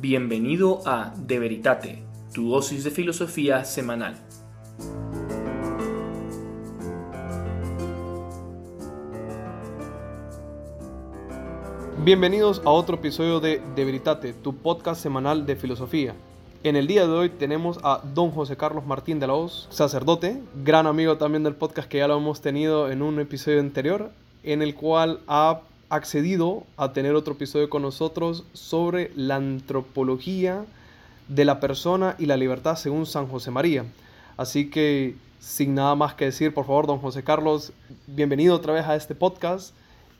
Bienvenido a De Veritate, tu dosis de filosofía semanal. Bienvenidos a otro episodio de De Veritate, tu podcast semanal de filosofía. En el día de hoy tenemos a don José Carlos Martín de la Hoz, sacerdote, gran amigo también del podcast que ya lo hemos tenido en un episodio anterior, en el cual ha accedido a tener otro episodio con nosotros sobre la antropología de la persona y la libertad según San José María. Así que, sin nada más que decir, por favor, don José Carlos, bienvenido otra vez a este podcast.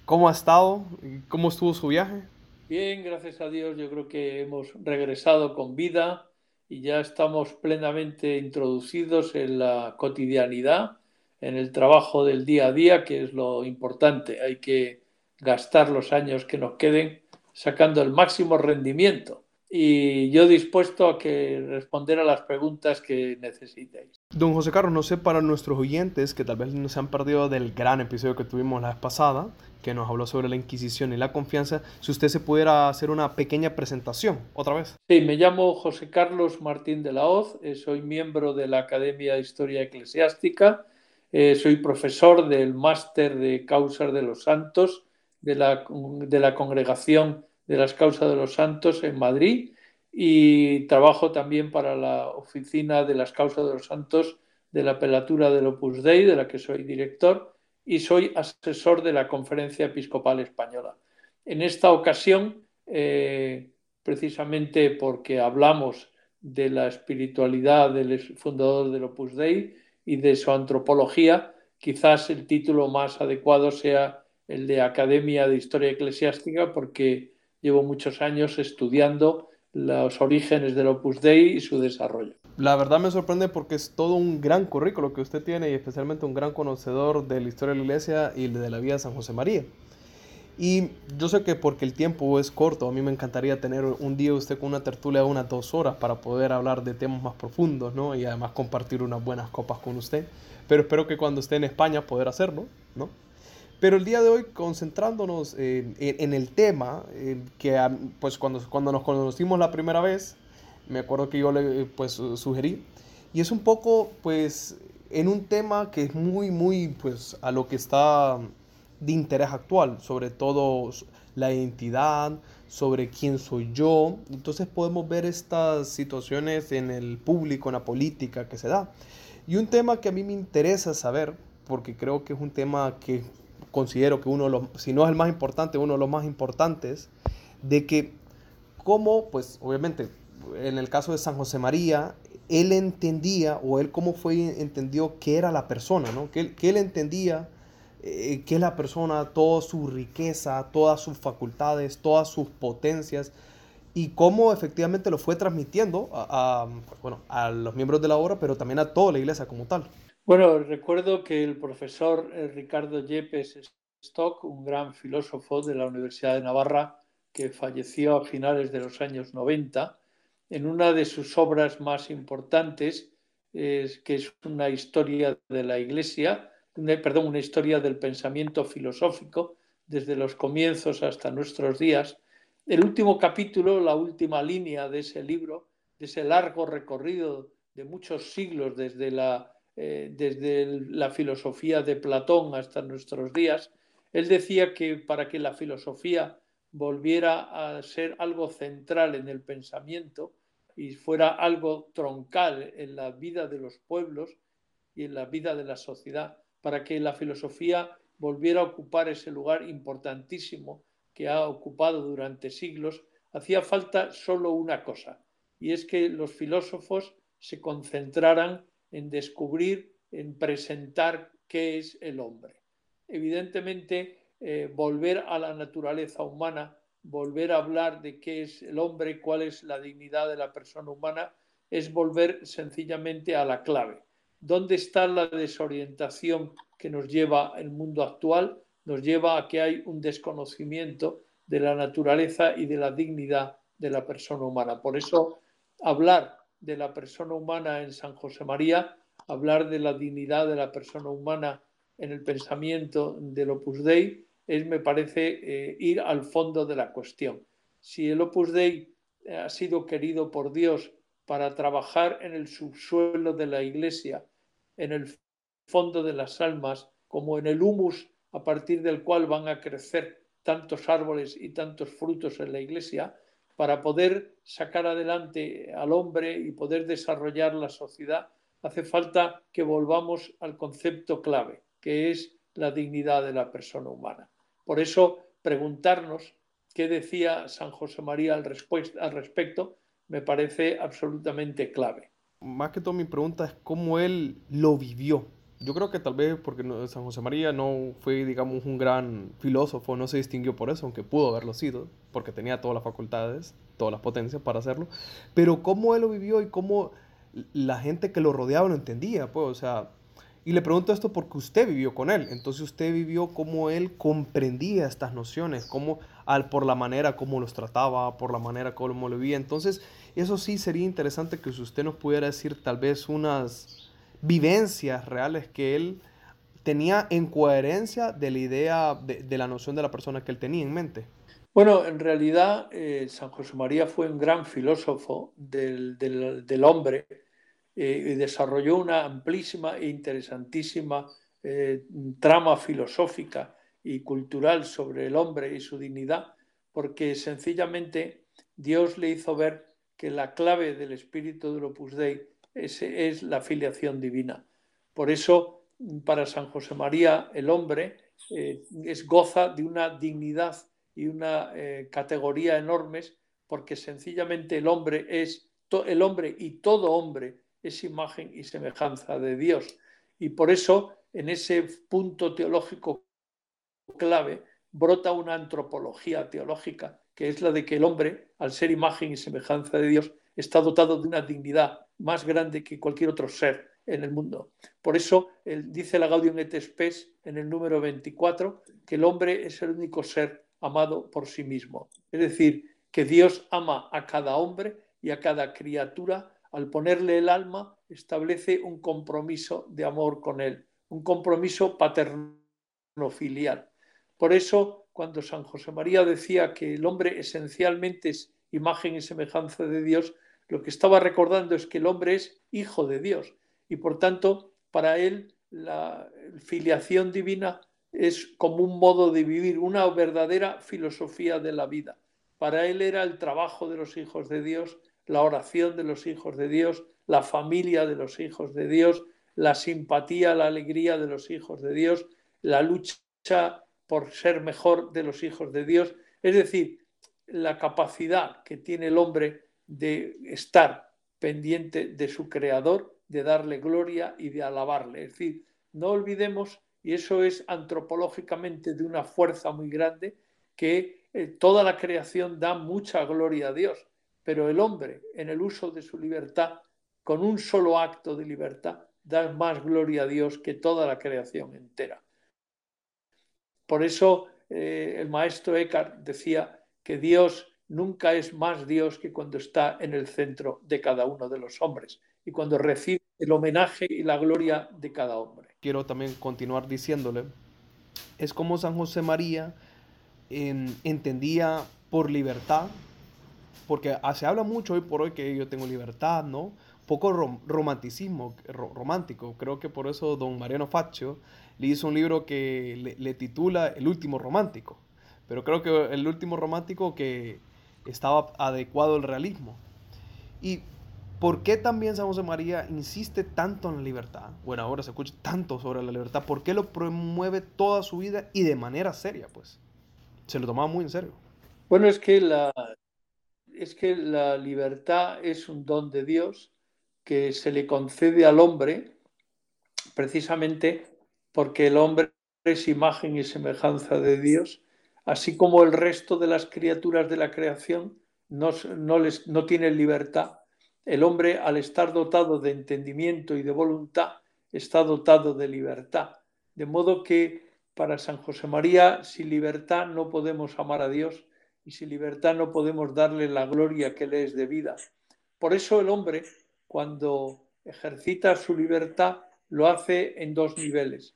¿Cómo ha estado? ¿Cómo estuvo su viaje? Bien, gracias a Dios. Yo creo que hemos regresado con vida y ya estamos plenamente introducidos en la cotidianidad, en el trabajo del día a día, que es lo importante. Hay que gastar los años que nos queden sacando el máximo rendimiento. Y yo dispuesto a que responder a las preguntas que necesitéis. Don José Carlos, no sé para nuestros oyentes que tal vez no se han perdido del gran episodio que tuvimos la vez pasada, que nos habló sobre la Inquisición y la confianza, si usted se pudiera hacer una pequeña presentación otra vez. Sí, me llamo José Carlos Martín de la Hoz, eh, soy miembro de la Academia de Historia Eclesiástica, eh, soy profesor del máster de Causas de los Santos de la, de la Congregación de las Causas de los Santos en Madrid y trabajo también para la Oficina de las Causas de los Santos de la Pelatura del Opus Dei, de la que soy director, y soy asesor de la Conferencia Episcopal Española. En esta ocasión, eh, precisamente porque hablamos de la espiritualidad del fundador del Opus Dei y de su antropología, quizás el título más adecuado sea el de Academia de Historia Eclesiástica, porque llevo muchos años estudiando los orígenes del Opus Dei y su desarrollo. La verdad me sorprende porque es todo un gran currículo que usted tiene y especialmente un gran conocedor de la historia de la iglesia y de la vida de San José María. Y yo sé que porque el tiempo es corto, a mí me encantaría tener un día usted con una tertulia de unas dos horas para poder hablar de temas más profundos, ¿no? Y además compartir unas buenas copas con usted. Pero espero que cuando esté en España poder hacerlo, ¿no? Pero el día de hoy, concentrándonos en, el tema, que pues cuando, cuando nos conocimos la primera vez, me acuerdo que yo le pues sugerí, y es un poco pues en un tema que es muy, muy pues a lo que está de interés actual, sobre todo la identidad, sobre quién soy yo. Entonces podemos ver estas situaciones en el público, en la política que se da. Y un tema que a mí me interesa saber, porque creo que es un tema que considero que uno de los, si no es el más importante, uno de los más importantes, de que cómo, pues obviamente, en el caso de San José María, él entendía, o él cómo fue, entendió qué era la persona, ¿no? Que él, que él entendía eh, qué es la persona, toda su riqueza, todas sus facultades, todas sus potencias, y cómo efectivamente lo fue transmitiendo a, a, bueno, a los miembros de la obra, pero también a toda la iglesia como tal. Bueno, recuerdo que el profesor eh, Ricardo Yepes Stock, un gran filósofo de la Universidad de Navarra, que falleció a finales de los años 90, en una de sus obras más importantes, es, que es una historia de la Iglesia, perdón, una historia del pensamiento filosófico desde los comienzos hasta nuestros días. El último capítulo, la última línea de ese libro, de ese largo recorrido de muchos siglos desde la eh, desde la filosofía de Platón hasta nuestros días, él decía que para que la filosofía volviera a ser algo central en el pensamiento y fuera algo troncal en la vida de los pueblos y en la vida de la sociedad, para que la filosofía volviera a ocupar ese lugar importantísimo que ha ocupado durante siglos, hacía falta solo una cosa, y es que los filósofos se concentraran en descubrir, en presentar qué es el hombre. Evidentemente, eh, volver a la naturaleza humana, volver a hablar de qué es el hombre, cuál es la dignidad de la persona humana, es volver sencillamente a la clave. ¿Dónde está la desorientación que nos lleva el mundo actual? Nos lleva a que hay un desconocimiento de la naturaleza y de la dignidad de la persona humana. Por eso, hablar de la persona humana en San José María, hablar de la dignidad de la persona humana en el pensamiento del Opus Dei, es, me parece, eh, ir al fondo de la cuestión. Si el Opus Dei eh, ha sido querido por Dios para trabajar en el subsuelo de la iglesia, en el fondo de las almas, como en el humus a partir del cual van a crecer tantos árboles y tantos frutos en la iglesia, para poder sacar adelante al hombre y poder desarrollar la sociedad, hace falta que volvamos al concepto clave, que es la dignidad de la persona humana. Por eso, preguntarnos qué decía San José María al, respecto me parece absolutamente clave. Más que todo mi pregunta es cómo él lo vivió, yo creo que tal vez porque San José María no fue, digamos, un gran filósofo, no se distinguió por eso, aunque pudo haberlo sido, porque tenía todas las facultades, todas las potencias para hacerlo. Pero cómo él lo vivió y cómo la gente que lo rodeaba lo entendía, pues, o sea, y le pregunto esto porque usted vivió con él, entonces usted vivió cómo él comprendía estas nociones, cómo, al, por la manera como los trataba, por la manera como lo vivía. Entonces, eso sí sería interesante que usted nos pudiera decir tal vez unas vivencias reales que él tenía en coherencia de la idea, de, la noción de la persona que él tenía en mente. Bueno, en realidad eh, San José María fue un gran filósofo del, hombre eh, y desarrolló una amplísima e interesantísima eh, trama filosófica y cultural sobre el hombre y su dignidad, porque sencillamente Dios le hizo ver que la clave del espíritu del Opus Dei ese es la filiación divina. Por eso, para San José María, el hombre eh, es, goza de una dignidad y una eh, categoría enormes, porque sencillamente el hombre es el hombre y todo hombre es imagen y semejanza de Dios. Y por eso, en ese punto teológico clave, brota una antropología teológica, que es la de que el hombre, al ser imagen y semejanza de Dios, está dotado de una dignidad más grande que cualquier otro ser en el mundo. Por eso dice la Gaudium et Spes en el número 24 que el hombre es el único ser amado por sí mismo. Es decir, que Dios ama a cada hombre y a cada criatura al ponerle el alma establece un compromiso de amor con él, un compromiso paterno-filial. Por eso, cuando San José María decía que el hombre esencialmente es imagen y semejanza de Dios, lo que estaba recordando es que el hombre es hijo de Dios y por tanto para él la filiación divina es como un modo de vivir, una verdadera filosofía de la vida. Para él era el trabajo de los hijos de Dios, la oración de los hijos de Dios, la familia de los hijos de Dios, la simpatía, la alegría de los hijos de Dios, la lucha por ser mejor de los hijos de Dios. Es decir, la capacidad que tiene el hombre de estar pendiente de su creador, de darle gloria y de alabarle. Es decir, no olvidemos, y eso es antropológicamente de una fuerza muy grande, que eh, toda la creación da mucha gloria a Dios, pero el hombre, en el uso de su libertad, con un solo acto de libertad, da más gloria a Dios que toda la creación entera. Por eso eh, el maestro Eckhart decía que Dios nunca es más Dios que cuando está en el centro de cada uno de los hombres y cuando recibe el homenaje y la gloria de cada hombre. Quiero también continuar diciéndole, es como San José María entendía por libertad, porque se habla mucho hoy por hoy que yo tengo libertad, ¿no? Poco romanticismo, romántico. Creo que por eso don Mariano Faccio le hizo un libro que le titula El último romántico. Pero creo que el último romántico que estaba adecuado el realismo. ¿Y por qué también San José María insiste tanto en la libertad? Bueno, ahora se escucha tanto sobre la libertad. ¿Por qué lo promueve toda su vida y de manera seria? Pues se lo tomaba muy en serio. Bueno, es que la, es que la libertad es un don de Dios que se le concede al hombre precisamente porque el hombre es imagen y semejanza de Dios así como el resto de las criaturas de la creación no, les, no tienen libertad, el hombre al estar dotado de entendimiento y de voluntad está dotado de libertad. De modo que para San José María, sin libertad no podemos amar a Dios y sin libertad no podemos darle la gloria que le es debida. Por eso el hombre, cuando ejercita su libertad, lo hace en dos niveles.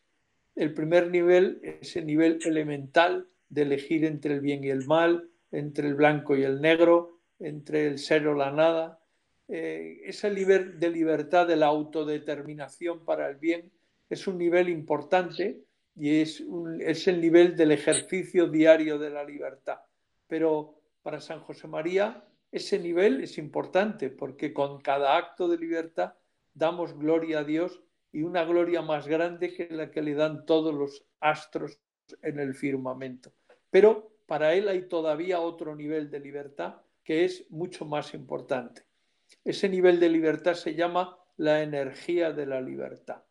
El primer nivel es el nivel elemental, de elegir entre el bien y el mal, entre el blanco y el negro, entre el ser o la nada, eh, nivel de libertad de la autodeterminación para el bien es un nivel importante y es, es el nivel del ejercicio diario de la libertad. Pero para San José María ese nivel es importante porque con cada acto de libertad damos gloria a Dios y una gloria más grande que la que le dan todos los astros en el firmamento. Pero para él hay todavía otro nivel de libertad que es mucho más importante. Ese nivel de libertad se llama la energía de la libertad.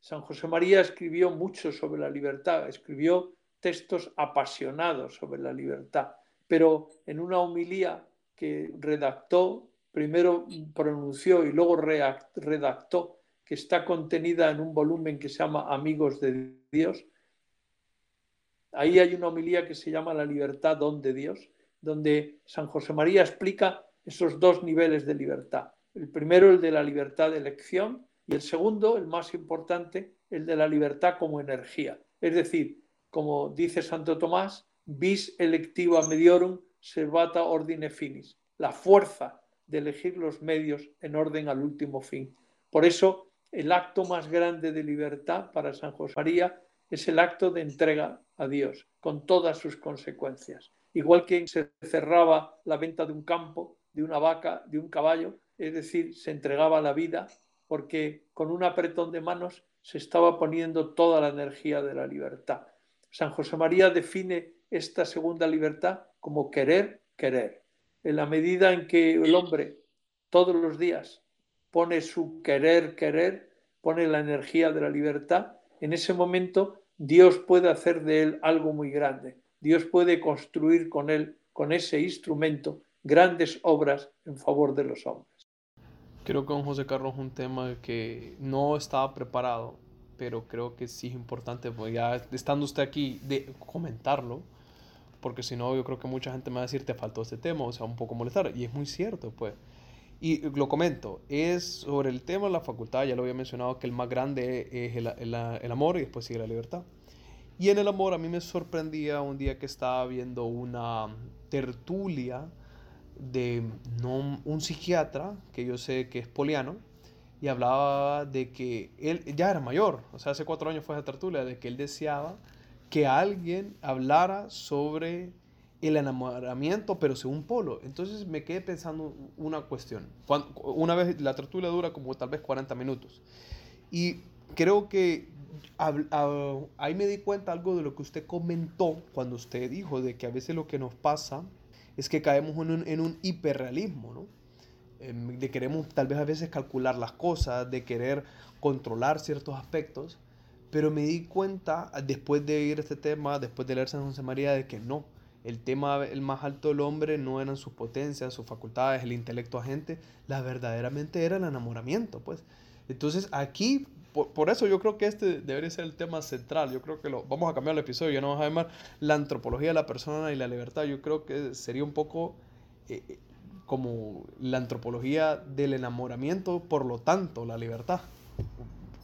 San José María escribió mucho sobre la libertad, escribió textos apasionados sobre la libertad, pero en una homilía que redactó, primero pronunció y luego redactó, que está contenida en un volumen que se llama Amigos de Dios. Ahí hay una homilía que se llama La libertad, don de Dios, donde San José María explica esos dos niveles de libertad. El primero, el de la libertad de elección, y el segundo, el más importante, el de la libertad como energía. Es decir, como dice Santo Tomás, vis electiva mediorum servata ordine finis, la fuerza de elegir los medios en orden al último fin. Por eso, el acto más grande de libertad para San José María es el acto de entrega a Dios, con todas sus consecuencias. Igual que se cerraba la venta de un campo, de una vaca, de un caballo, es decir, se entregaba la vida, porque con un apretón de manos se estaba poniendo toda la energía de la libertad. San José María define esta segunda libertad como querer, querer. En la medida en que el hombre todos los días pone su querer, querer, pone la energía de la libertad, en ese momento Dios puede hacer de él algo muy grande. Dios puede construir con él, con ese instrumento, grandes obras en favor de los hombres. Creo que con José Carlos es un tema que no estaba preparado, pero creo que sí es importante, pues ya estando usted aquí, de comentarlo, porque si no, yo creo que mucha gente me va a decir, te faltó este tema, o sea, un poco molestar, y es muy cierto, pues. Y lo comento, es sobre el tema de la facultad, ya lo había mencionado, que el más grande es el, el, el amor y después sigue la libertad. Y en el amor a mí me sorprendía un día que estaba viendo una tertulia de no, un psiquiatra, que yo sé que es poliano, y hablaba de que él ya era mayor, o sea, hace cuatro años fue esa tertulia, de que él deseaba que alguien hablara sobre el enamoramiento, pero según Polo. Entonces me quedé pensando una cuestión. una vez la tertulia dura como tal vez 40 minutos. Y creo que ahí me di cuenta algo de lo que usted comentó cuando usted dijo de que a veces lo que nos pasa es que caemos en un, en hiperrealismo, ¿no? Em, de queremos tal vez a veces calcular las cosas, de querer controlar ciertos aspectos pero me di cuenta, después de oír este tema, después de leer San José María, de que no. El tema, el más alto del hombre no eran sus potencias, sus facultades, el intelecto agente, la verdaderamente era el enamoramiento, pues. Entonces aquí, por, eso yo creo que este debería ser el tema central. Yo creo que lo vamos a cambiar el episodio, ya no vamos a llamar la antropología de la persona y la libertad. Yo creo que sería un poco eh, eh, como la antropología del enamoramiento, por lo tanto, la libertad.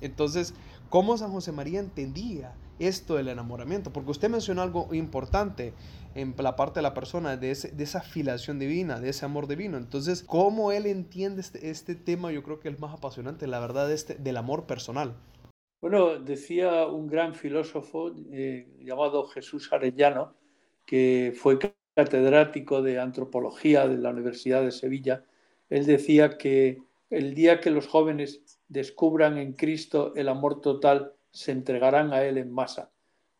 Entonces, ¿Cómo San José María entendía esto del enamoramiento? Porque usted mencionó algo importante en la parte de la persona, de, esa filiación divina, de ese amor divino. Entonces, ¿cómo él entiende este, este tema? Yo creo que es más apasionante, la verdad, este, del amor personal. Bueno, decía un gran filósofo eh, llamado Jesús Arellano, que fue catedrático de antropología de la Universidad de Sevilla. Él decía que el día que los jóvenes descubran en Cristo el amor total, se entregarán a Él en masa.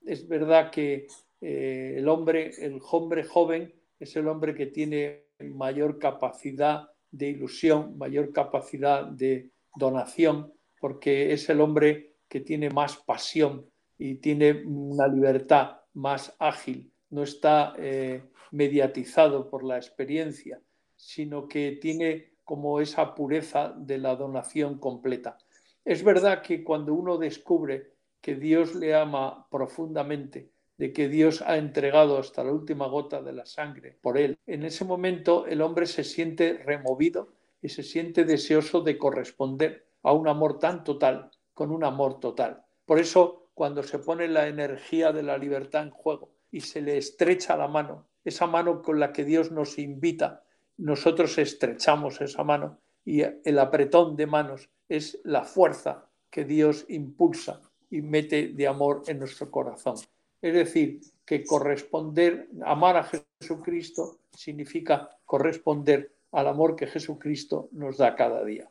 Es verdad que eh, el, hombre, el hombre joven es el hombre que tiene mayor capacidad de ilusión, mayor capacidad de donación, porque es el hombre que tiene más pasión y tiene una libertad más ágil, no está eh, mediatizado por la experiencia, sino que tiene como esa pureza de la donación completa. Es verdad que cuando uno descubre que Dios le ama profundamente, de que Dios ha entregado hasta la última gota de la sangre por él, en ese momento el hombre se siente removido y se siente deseoso de corresponder a un amor tan total con un amor total. Por eso, cuando se pone la energía de la libertad en juego y se le estrecha la mano, esa mano con la que Dios nos invita nosotros estrechamos esa mano y el apretón de manos es la fuerza que Dios impulsa y mete de amor en nuestro corazón. Es decir, que corresponder, amar a Jesucristo significa corresponder al amor que Jesucristo nos da cada día.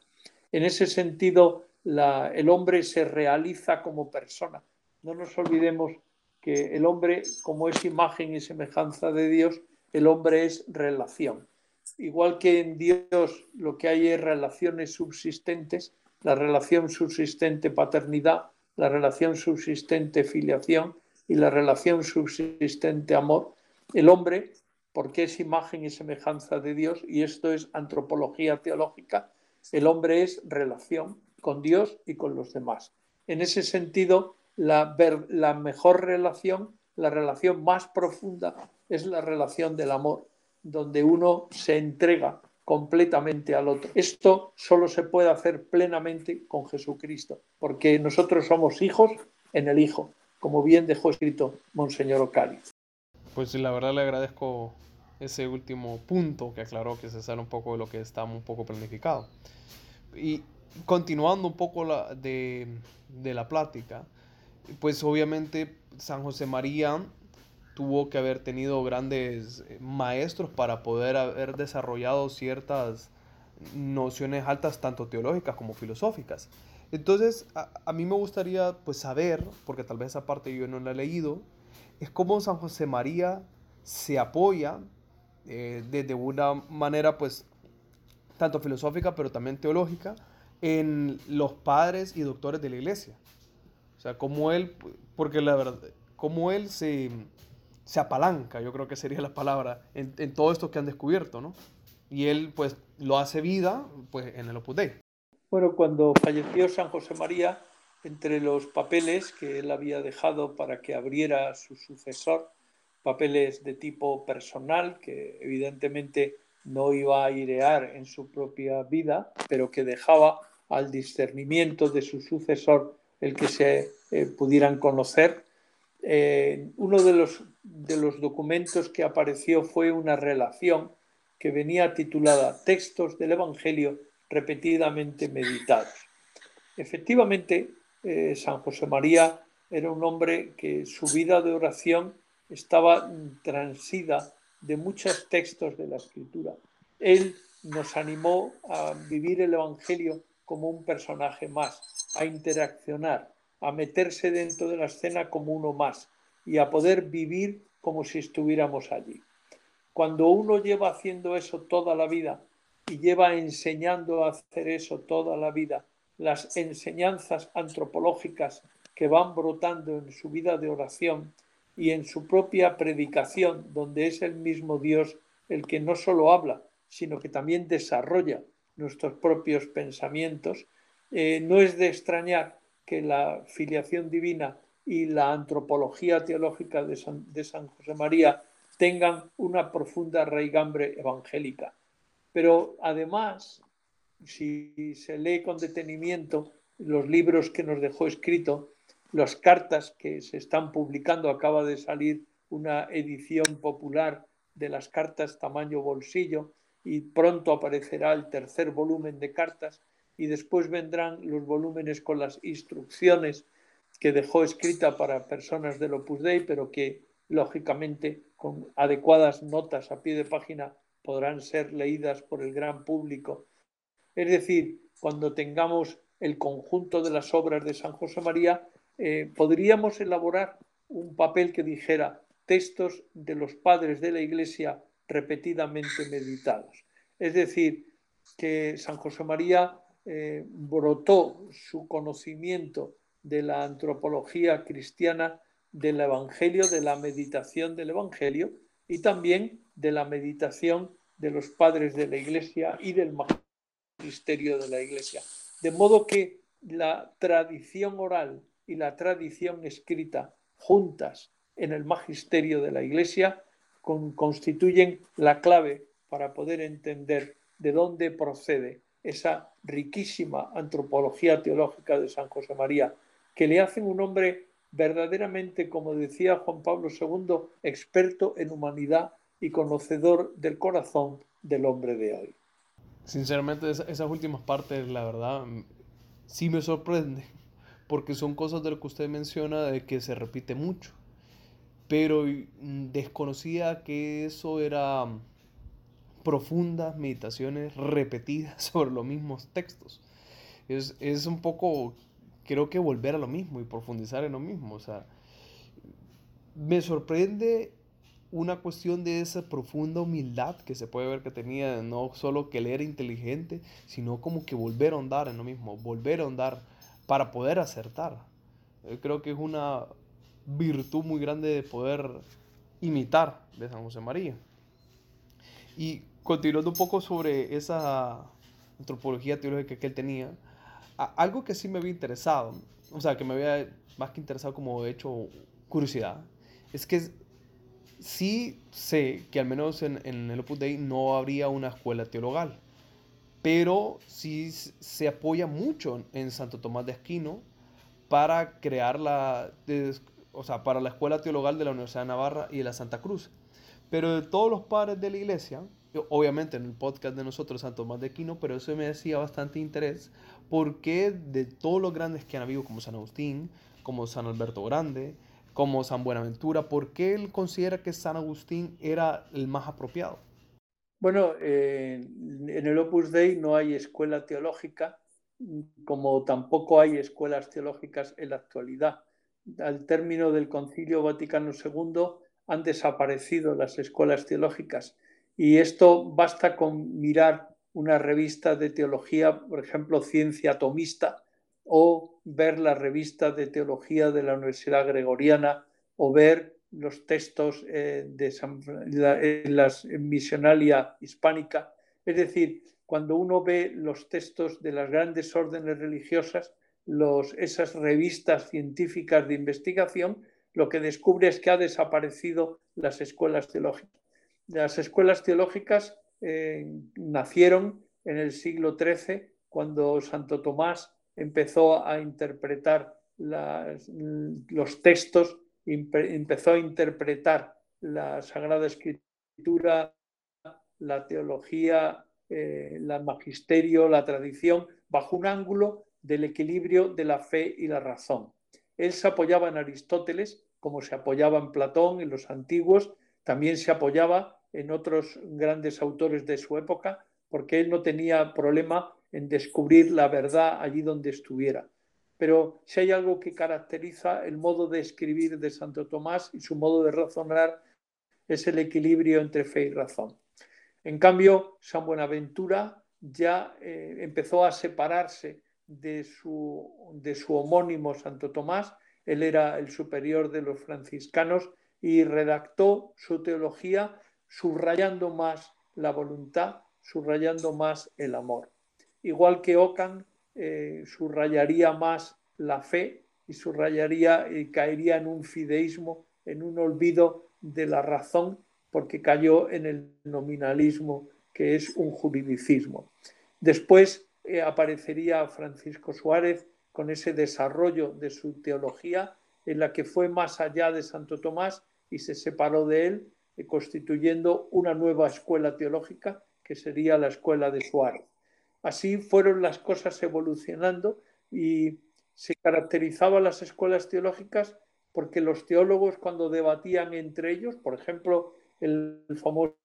En ese sentido, el hombre se realiza como persona. No nos olvidemos que el hombre, como es imagen y semejanza de Dios, el hombre es relación. Igual que en Dios lo que hay es relaciones subsistentes, la relación subsistente paternidad, la relación subsistente filiación y la relación subsistente amor, el hombre, porque es imagen y semejanza de Dios, y esto es antropología teológica, el hombre es relación con Dios y con los demás. En ese sentido, la, mejor relación, la relación más profunda, es la relación del amor, donde uno se entrega completamente al otro. Esto solo se puede hacer plenamente con Jesucristo, porque nosotros somos hijos en el Hijo, como bien dejó escrito Monseñor Ocari. Pues la verdad le agradezco ese último punto que aclaró que se sale un poco de lo que está un poco planificado. Y continuando un poco la, de, de la plática, pues obviamente San José María tuvo que haber tenido grandes eh, maestros para poder haber desarrollado ciertas nociones altas, tanto teológicas como filosóficas. Entonces, a, mí me gustaría pues saber, porque tal vez esa parte yo no la he leído, es cómo San José María se apoya eh, desde una manera pues tanto filosófica pero también teológica en los padres y doctores de la iglesia. O sea, cómo él, porque la verdad, cómo él se, se apalanca, yo creo que sería la palabra, en, todo esto que han descubierto, ¿no? Y él, pues, lo hace vida, pues, en el Opus Dei. Bueno, cuando falleció San José María, entre los papeles que él había dejado para que abriera su sucesor, papeles de tipo personal, que evidentemente no iba a airear en su propia vida, pero que dejaba al discernimiento de su sucesor el que se eh, pudieran conocer. Eh, uno de los, de los documentos que apareció fue una relación que venía titulada Textos del Evangelio repetidamente meditados. Efectivamente, eh, San José María era un hombre que su vida de oración estaba transida de muchos textos de la Escritura. Él nos animó a vivir el Evangelio como un personaje más, a interaccionar, a meterse dentro de la escena como uno más y a poder vivir como si estuviéramos allí. Cuando uno lleva haciendo eso toda la vida y lleva enseñando a hacer eso toda la vida, las enseñanzas antropológicas que van brotando en su vida de oración y en su propia predicación, donde es el mismo Dios el que no solo habla, sino que también desarrolla nuestros propios pensamientos, eh, no es de extrañar que la filiación divina y la antropología teológica de San, de San José María tengan una profunda raigambre evangélica. Pero además, si se lee con detenimiento los libros que nos dejó escrito, las cartas que se están publicando, acaba de salir una edición popular de las cartas tamaño bolsillo y pronto aparecerá el tercer volumen de cartas y después vendrán los volúmenes con las instrucciones que dejó escrita para personas del Opus Dei, pero que lógicamente con adecuadas notas a pie de página podrán ser leídas por el gran público. Es decir, cuando tengamos el conjunto de las obras de San José María, eh, podríamos elaborar un papel que dijera textos de los padres de la Iglesia repetidamente meditados. Es decir, que San José María eh, brotó su conocimiento de la antropología cristiana del Evangelio, de la meditación del Evangelio y también de la meditación de los padres de la Iglesia y del magisterio de la Iglesia. De modo que la tradición oral y la tradición escrita juntas en el magisterio de la Iglesia constituyen la clave para poder entender de dónde procede esa riquísima antropología teológica de San José María, que le hacen un hombre verdaderamente, como decía Juan Pablo II, experto en humanidad y conocedor del corazón del hombre de hoy. Sinceramente, esas últimas partes, la verdad, sí me sorprende, porque son cosas de lo que usted menciona de que se repite mucho, pero mm, desconocía que eso era profundas meditaciones repetidas sobre los mismos textos. Es, es un poco, creo que volver a lo mismo y profundizar en lo mismo. O sea, me sorprende una cuestión de esa profunda humildad que se puede ver que tenía, no solo que él era inteligente, sino como que volver a andar en lo mismo, volver a andar para poder acertar. Yo creo que es una virtud muy grande de poder imitar de San José María. Y continuando un poco sobre esa antropología teológica que él tenía, algo que sí me había interesado, o sea, que me había más que interesado como hecho curiosidad, es que sí sé que al menos en, en el Opus Dei no habría una escuela teologal, pero sí se apoya mucho en Santo Tomás de Aquino para crear la, o sea, para la escuela teologal de la Universidad de Navarra y de la Santa Cruz. Pero de todos los padres de la iglesia, obviamente en el podcast de nosotros San Tomás de Aquino, pero eso me decía bastante interés porque de todos los grandes que han habido, como San Agustín, como San Alberto Grande, como San Buenaventura, ¿por qué él considera que San Agustín era el más apropiado? Bueno, eh, en el Opus Dei no hay escuela teológica, como tampoco hay escuelas teológicas en la actualidad. Al término del Concilio Vaticano II han desaparecido las escuelas teológicas y esto basta con mirar una revista de teología, por ejemplo, Ciencia Atomista, o ver la revista de teología de la Universidad Gregoriana, o ver los textos eh, de la, Misionalia Hispánica. Es decir, cuando uno ve los textos de las grandes órdenes religiosas, esas revistas científicas de investigación, lo que descubre es que ha desaparecido las escuelas teológicas. Las escuelas teológicas eh, nacieron en el siglo XIII, cuando Santo Tomás empezó a interpretar los textos, empezó a interpretar la Sagrada Escritura, la teología, eh, el magisterio, la tradición, bajo un ángulo del equilibrio de la fe y la razón. Él se apoyaba en Aristóteles, como se apoyaba en Platón, en los antiguos, también se apoyaba en otros grandes autores de su época, porque él no tenía problema en descubrir la verdad allí donde estuviera. Pero si hay algo que caracteriza el modo de escribir de Santo Tomás y su modo de razonar, es el equilibrio entre fe y razón. En cambio, San Buenaventura ya eh, empezó a separarse de su, de su homónimo Santo Tomás. Él era el superior de los franciscanos y redactó su teología subrayando más la voluntad, subrayando más el amor. Igual que Ockham eh, subrayaría más la fe y subrayaría y caería en un fideísmo, en un olvido de la razón, porque cayó en el nominalismo, que es un juridicismo. Después eh, aparecería Francisco Suárez con ese desarrollo de su teología, en la que fue más allá de Santo Tomás y se separó de él, eh, constituyendo una nueva escuela teológica que sería la escuela de Suárez. Así fueron las cosas evolucionando y se caracterizaban las escuelas teológicas porque los teólogos cuando debatían entre ellos, por ejemplo, el famoso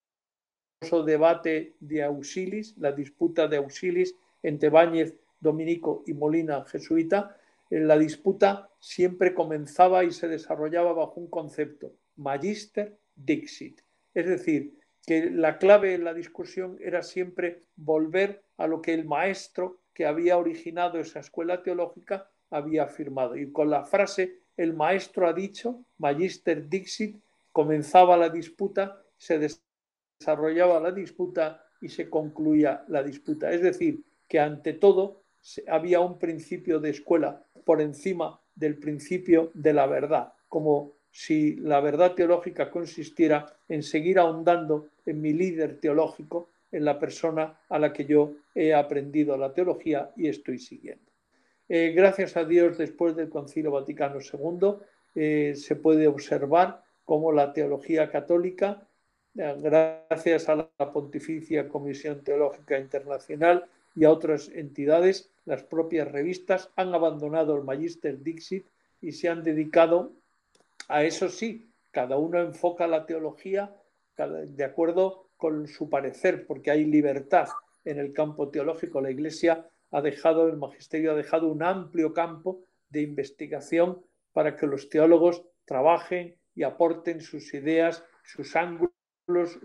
debate de Auxilis, la disputa de Auxilis entre Báñez, Dominico y Molina, jesuita, la disputa siempre comenzaba y se desarrollaba bajo un concepto, magister dixit. Es decir, que la clave en la discusión era siempre volver a lo que el maestro que había originado esa escuela teológica había afirmado. Y con la frase el maestro ha dicho, magister dixit, comenzaba la disputa, se desarrollaba la disputa y se concluía la disputa. Es decir, que ante todo había un principio de escuela por encima del principio de la verdad, como si la verdad teológica consistiera en seguir ahondando en mi líder teológico, en la persona a la que yo he aprendido la teología y estoy siguiendo. Eh, gracias a Dios, después del Concilio Vaticano II, eh, se puede observar cómo la teología católica gracias a la Pontificia Comisión Teológica Internacional y a otras entidades, las propias revistas han abandonado el Magister Dixit y se han dedicado a eso sí, cada uno enfoca la teología de acuerdo con su parecer, porque hay libertad en el campo teológico. La Iglesia ha dejado, el magisterio ha dejado un amplio campo de investigación para que los teólogos trabajen y aporten sus ideas, sus ángulos,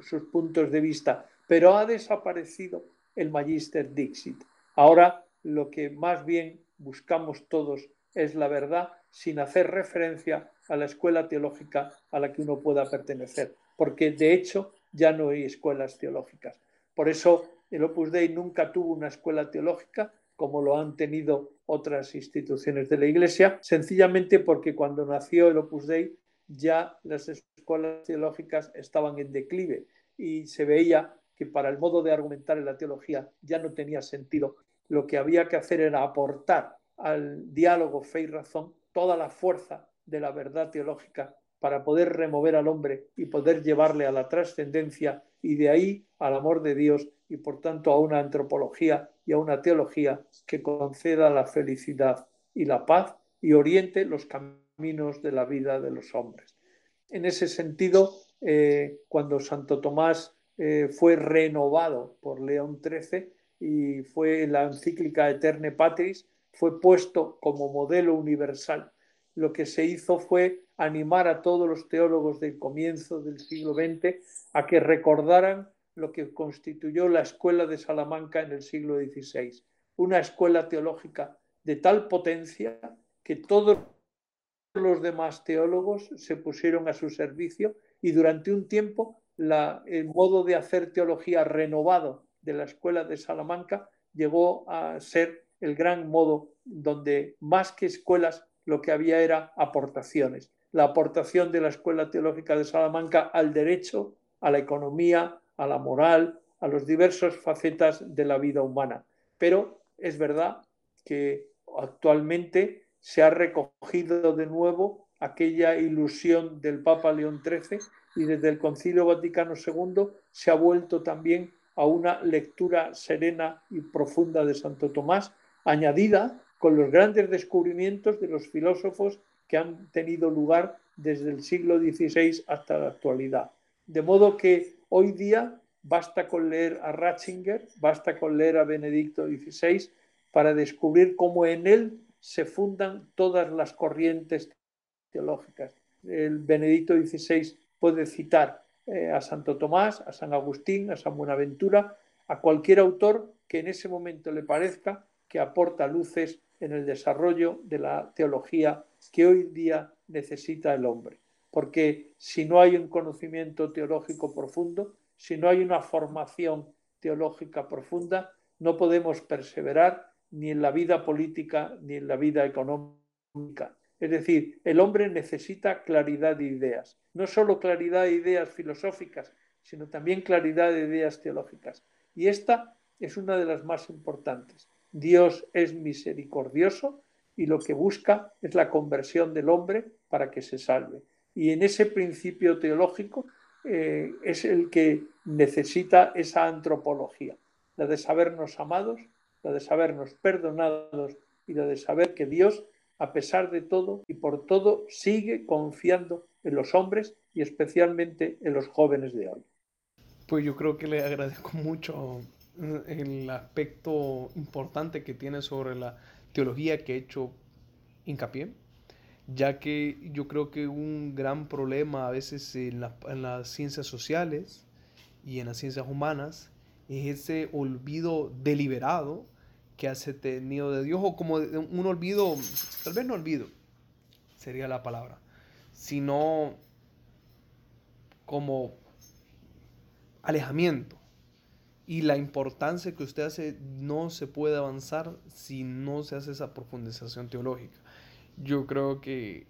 sus puntos de vista. Pero ha desaparecido el Magister Dixit. Ahora lo que más bien buscamos todos es la verdad sin hacer referencia a la escuela teológica a la que uno pueda pertenecer, porque de hecho ya no hay escuelas teológicas. Por eso el Opus Dei nunca tuvo una escuela teológica como lo han tenido otras instituciones de la Iglesia, sencillamente porque cuando nació el Opus Dei ya las escuelas teológicas estaban en declive y se veía que para el modo de argumentar en la teología ya no tenía sentido. Lo que había que hacer era aportar al diálogo fe y razón toda la fuerza de la verdad teológica para poder remover al hombre y poder llevarle a la trascendencia y de ahí al amor de Dios y por tanto a una antropología y a una teología que conceda la felicidad y la paz y oriente los caminos de la vida de los hombres. En ese sentido, eh, cuando Santo Tomás eh, fue renovado por León XIII y fue la encíclica Eterne Patris, fue puesto como modelo universal. Lo que se hizo fue animar a todos los teólogos del comienzo del siglo XX a que recordaran lo que constituyó la escuela de Salamanca en el siglo XVI, una escuela teológica de tal potencia que todos los demás teólogos se pusieron a su servicio y durante un tiempo el modo de hacer teología renovado de la escuela de Salamanca llegó a ser el gran modo donde más que escuelas lo que había era aportaciones. La aportación de la Escuela Teológica de Salamanca al derecho, a la economía, a la moral, a los diversos facetas de la vida humana. Pero es verdad que actualmente se ha recogido de nuevo aquella ilusión del Papa León XIII y desde el Concilio Vaticano II se ha vuelto también a una lectura serena y profunda de Santo Tomás, añadida con los grandes descubrimientos de los filósofos que han tenido lugar desde el siglo XVI hasta la actualidad. De modo que hoy día basta con leer a Ratzinger, basta con leer a Benedicto XVI para descubrir cómo en él se fundan todas las corrientes teológicas. El Benedicto XVI puede citar eh, a Santo Tomás, a San Agustín, a San Buenaventura, a cualquier autor que en ese momento le parezca que aporta luces en el desarrollo de la teología que hoy día necesita el hombre. Porque si no hay un conocimiento teológico profundo, si no hay una formación teológica profunda, no podemos perseverar ni en la vida política ni en la vida económica. Es decir, el hombre necesita claridad de ideas, no solo claridad de ideas filosóficas, sino también claridad de ideas teológicas. Y esta es una de las más importantes. Dios es misericordioso y lo que busca es la conversión del hombre para que se salve. Y en ese principio teológico eh, es el que necesita esa antropología, la de sabernos amados, la de sabernos perdonados y la de saber que Dios a pesar de todo y por todo, sigue confiando en los hombres y especialmente en los jóvenes de hoy. Pues yo creo que le agradezco mucho el aspecto importante que tiene sobre la teología que he hecho hincapié, ya que yo creo que un gran problema a veces en, en las ciencias sociales y en las ciencias humanas es ese olvido deliberado que hace tenido de Dios o como un olvido, tal vez no olvido, sería la palabra, sino como alejamiento. Y la importancia que usted hace no se puede avanzar si no se hace esa profundización teológica. Yo creo que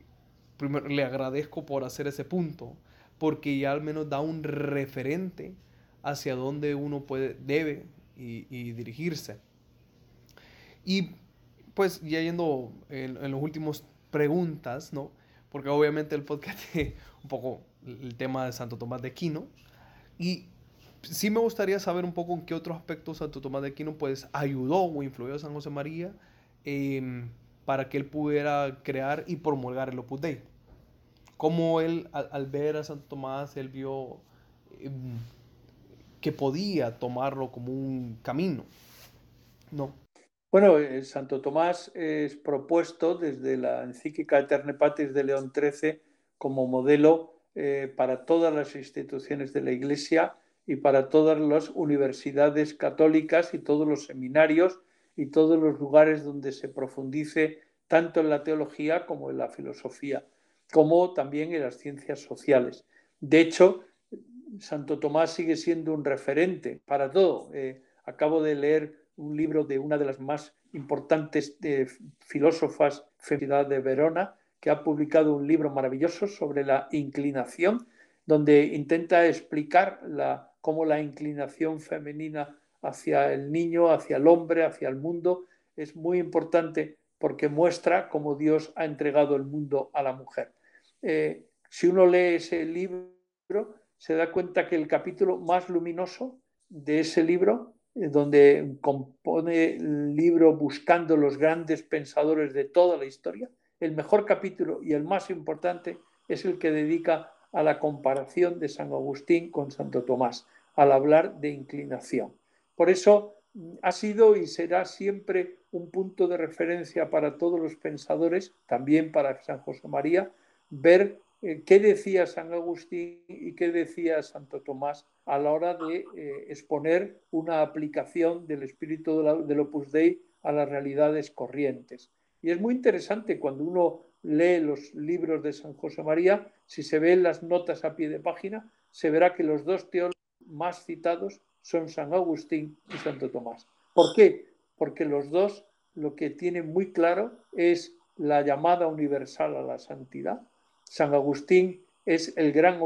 primero le agradezco por hacer ese punto, porque ya al menos da un referente hacia dónde uno puede, debe y, y dirigirse. Y pues ya yendo en, en los últimos preguntas, ¿no? Porque obviamente el podcast es un poco el tema de Santo Tomás de Aquino. Y sí me gustaría saber un poco en qué otros aspectos Santo Tomás de Aquino pues ayudó o influyó a San José María em, para que él pudiera crear y promulgar el Opus Dei. Cómo él, al, ver a Santo Tomás, él vio em, que podía tomarlo como un camino. No. Bueno, eh, Santo Tomás es propuesto desde la encíclica Eterne Patris de León XIII como modelo eh, para todas las instituciones de la Iglesia y para todas las universidades católicas y todos los seminarios y todos los lugares donde se profundice tanto en la teología como en la filosofía, como también en las ciencias sociales. De hecho, Santo Tomás sigue siendo un referente para todo. Eh, acabo de leer un libro de una de las más importantes eh, filósofas feminidad de Verona, que ha publicado un libro maravilloso sobre la inclinación, donde intenta explicar cómo la inclinación femenina hacia el niño, hacia el hombre, hacia el mundo, es muy importante porque muestra cómo Dios ha entregado el mundo a la mujer. Eh, si uno lee ese libro, se da cuenta que el capítulo más luminoso de ese libro, eh, donde compone el libro buscando los grandes pensadores de toda la historia, el mejor capítulo y el más importante es el que dedica a la comparación de San Agustín con Santo Tomás al hablar de inclinación. Por eso mm, ha sido y será siempre un punto de referencia para todos los pensadores, también para San José María, ver eh, qué decía San Agustín y qué decía Santo Tomás a la hora de eh, exponer una aplicación del espíritu del Opus Dei a las realidades corrientes. Y es muy interesante cuando uno lee los libros de San José María, si se ven las notas a pie de página, se verá que los dos teólogos más citados son San Agustín y Santo Tomás. ¿Por qué? Porque los dos lo que tienen muy claro es la llamada universal a la santidad. San Agustín es el gran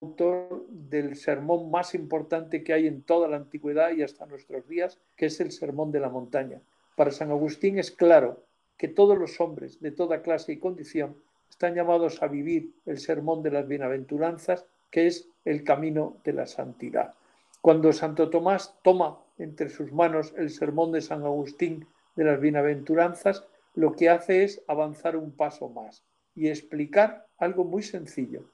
autor del sermón más importante que hay en toda la antigüedad y hasta nuestros días, que es el Sermón de la Montaña. Para San Agustín es claro que todos los hombres de toda clase y condición están llamados a vivir el sermón de las bienaventuranzas que es el camino de la santidad. Cuando Santo Tomás toma entre sus manos el sermón de San Agustín de las bienaventuranzas, lo que hace es avanzar un paso más y explicar algo muy sencillo,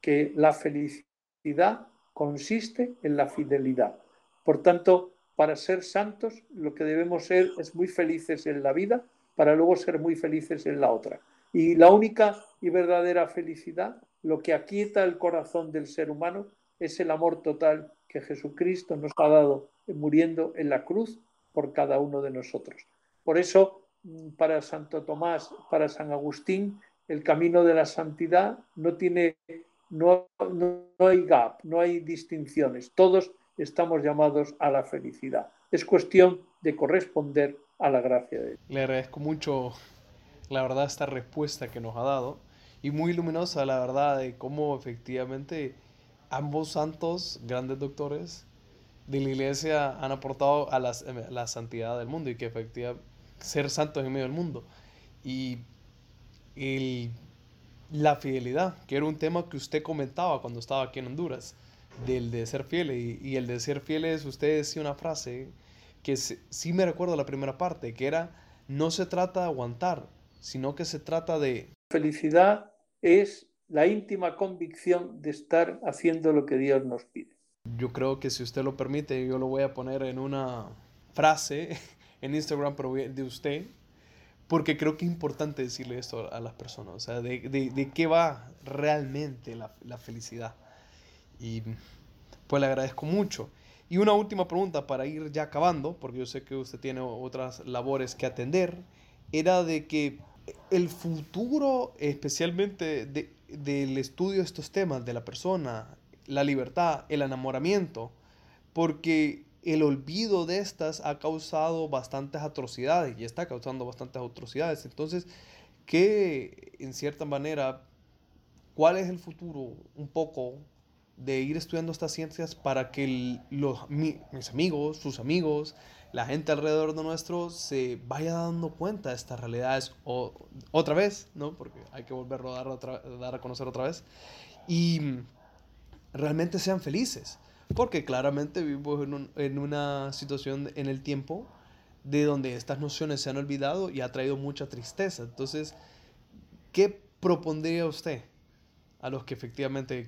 que la felicidad consiste en la fidelidad. Por tanto, para ser santos, lo que debemos ser es muy felices en la vida, para luego ser muy felices en la otra. Y la única y verdadera felicidad lo que aquieta el corazón del ser humano es el amor total que Jesucristo nos ha dado muriendo en la cruz por cada uno de nosotros. Por eso, mm, para Santo Tomás, para San Agustín, el camino de la santidad no tiene, no, no, hay gap, no hay distinciones. Todos estamos llamados a la felicidad. Es cuestión de corresponder a la gracia de Dios. Le agradezco mucho, la verdad, esta respuesta que nos ha dado y muy luminosa, la verdad, de cómo efectivamente ambos santos, grandes doctores de la iglesia, han aportado a la santidad del mundo y que efectivamente ser santos en medio del mundo. Y el, la fidelidad, que era un tema que usted comentaba cuando estaba aquí en Honduras, del de ser fiel. Y, el de ser fieles, usted decía una frase que sí me recuerdo la primera parte, que era, no se trata de aguantar, sino que se trata de Felicidad es la íntima convicción de estar haciendo lo que Dios nos pide. Yo creo que si usted lo permite, yo lo voy a poner en una frase en Instagram de usted, porque creo que es importante decirle esto a las personas, o sea, de, de, qué va realmente la, la, felicidad. Y pues le agradezco mucho. Y una última pregunta para ir ya acabando, porque yo sé que usted tiene otras labores que atender, era de que el futuro, especialmente del estudio de estos temas, de la persona, la libertad, el enamoramiento, porque el olvido de estas ha causado bastantes atrocidades y está causando bastantes atrocidades. Entonces, ¿qué, en cierta manera, cuál es el futuro un poco de ir estudiando estas ciencias para que los, mis amigos, sus amigos, la gente alrededor de nuestro se vaya dando cuenta de estas realidades o, otra vez, ¿no? Porque hay que volverlo a dar, dar a conocer otra vez. Y realmente sean felices. porque claramente vivimos en, en una situación en el tiempo de donde estas nociones se han olvidado y ha traído mucha tristeza. Entonces, ¿qué propondría usted a los que efectivamente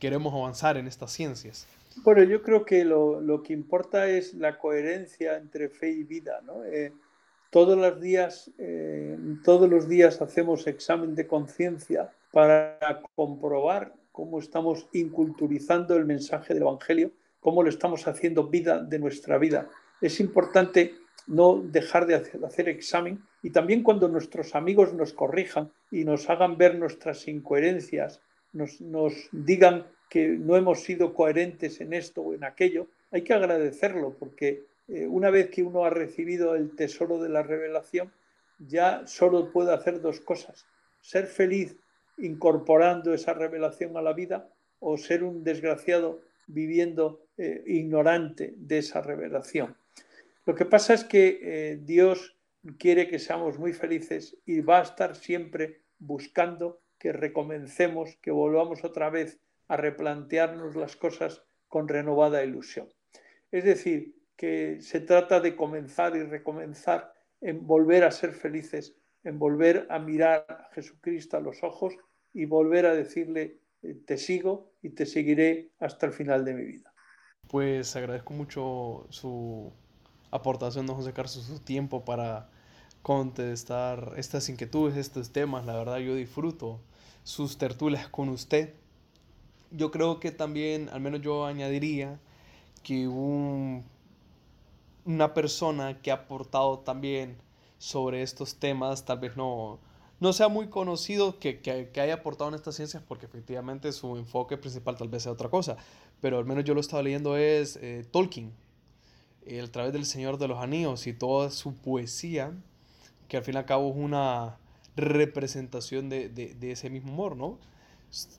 queremos avanzar en estas ciencias? Bueno, yo creo que lo, lo que importa es la coherencia entre fe y vida. ¿no? Eh, todos, los días, eh, todos los días hacemos examen de conciencia para comprobar cómo estamos inculturizando el mensaje del Evangelio, cómo lo estamos haciendo vida de nuestra vida. Es importante no dejar de hacer, examen y también cuando nuestros amigos nos corrijan y nos hagan ver nuestras incoherencias, nos, digan que no hemos sido coherentes en esto o en aquello, hay que agradecerlo porque eh, una vez que uno ha recibido el tesoro de la revelación, ya solo puede hacer dos cosas, ser feliz incorporando esa revelación a la vida o ser un desgraciado viviendo eh, ignorante de esa revelación. Lo que pasa es que eh, Dios quiere que seamos muy felices y va a estar siempre buscando que recomencemos, que volvamos otra vez a replantearnos las cosas con renovada ilusión. Es decir, que se trata de comenzar y recomenzar en volver a ser felices, en volver a mirar a Jesucristo a los ojos y volver a decirle, eh, te sigo y te seguiré hasta el final de mi vida. Pues agradezco mucho su aportación, don José Carlos, su tiempo para contestar estas inquietudes, estos temas. La verdad, yo disfruto sus tertulias con usted. Yo creo que también, al menos yo añadiría, que un, una persona que ha aportado también sobre estos temas, tal vez no, no sea muy conocido que, que, haya aportado en estas ciencias, porque efectivamente su enfoque principal tal vez sea otra cosa, pero al menos yo lo estaba leyendo es eh, Tolkien a través del Señor de los Anillos y toda su poesía, que al fin y al cabo es una representación de, de, ese mismo amor, ¿no?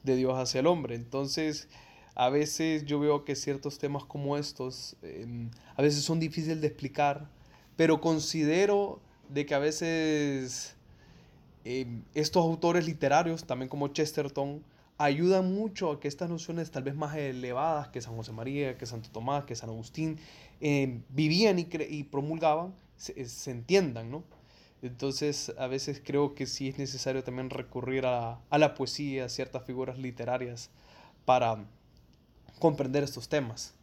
De Dios hacia el hombre. Entonces, a veces yo veo que ciertos temas como estos, em, a veces son difíciles de explicar, pero considero de que a veces em, estos autores literarios, también como Chesterton, ayudan mucho a que estas nociones tal vez más elevadas que San José María, que Santo Tomás, que San Agustín, eh, vivían y, y promulgaban, se, se, entiendan, ¿no? Entonces, a veces creo que sí es necesario también recurrir a, la poesía, a ciertas figuras literarias para comprender estos temas.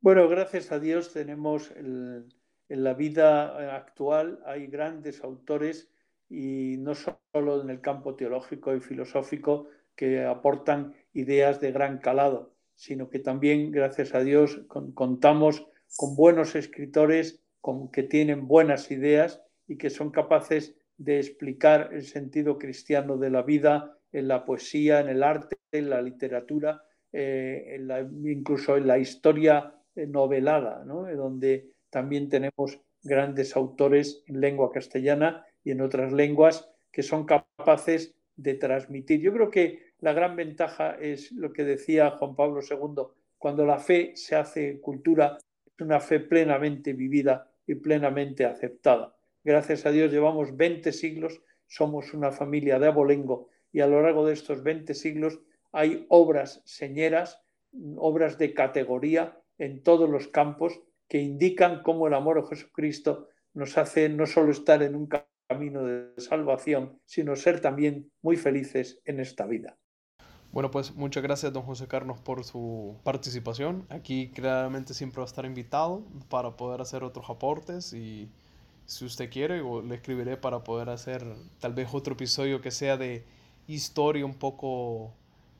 Bueno, gracias a Dios tenemos en la vida actual, hay grandes autores y no solo en el campo teológico y filosófico, que aportan ideas de gran calado, sino que también, gracias a Dios, contamos con buenos escritores con, que tienen buenas ideas y que son capaces de explicar el sentido cristiano de la vida en la poesía, en el arte, en la literatura, eh, incluso en la historia eh, novelada, donde también tenemos grandes autores en lengua castellana y en otras lenguas que son capaces de transmitir. Yo creo que la gran ventaja es lo que decía Juan Pablo II, cuando la fe se hace cultura, es una fe plenamente vivida y plenamente aceptada. Gracias a Dios llevamos 20 siglos, somos una familia de abolengo y a lo largo de estos 20 siglos hay obras señeras, obras de categoría en todos los campos que indican cómo el amor a Jesucristo nos hace no solo estar en un camino de salvación, sino ser también muy felices en esta vida. Bueno, pues muchas gracias, don José Carlos, por su participación. Aquí claramente siempre va a estar invitado para poder hacer otros aportes y si usted quiere, le escribiré para poder hacer tal vez otro episodio que sea de historia un poco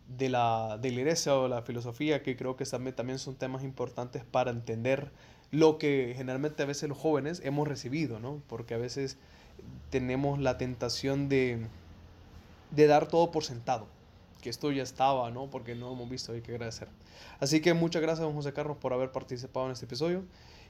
de la, de la iglesia o la filosofía, que creo que también, son temas importantes para entender lo que generalmente a veces los jóvenes hemos recibido, ¿no? Porque a veces tenemos la tentación de, de dar todo por sentado que esto ya estaba, ¿no? Porque no hemos visto, hay que agradecer. Así que muchas gracias, don José Carlos, por haber participado en este episodio.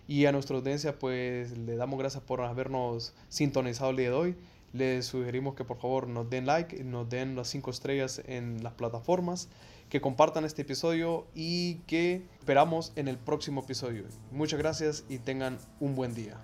Y a nuestra audiencia, pues le damos gracias por habernos sintonizado el día de hoy. Les sugerimos que por favor nos den like, nos den las cinco estrellas en las plataformas, que compartan este episodio y que esperamos en el próximo episodio. Muchas gracias y tengan un buen día.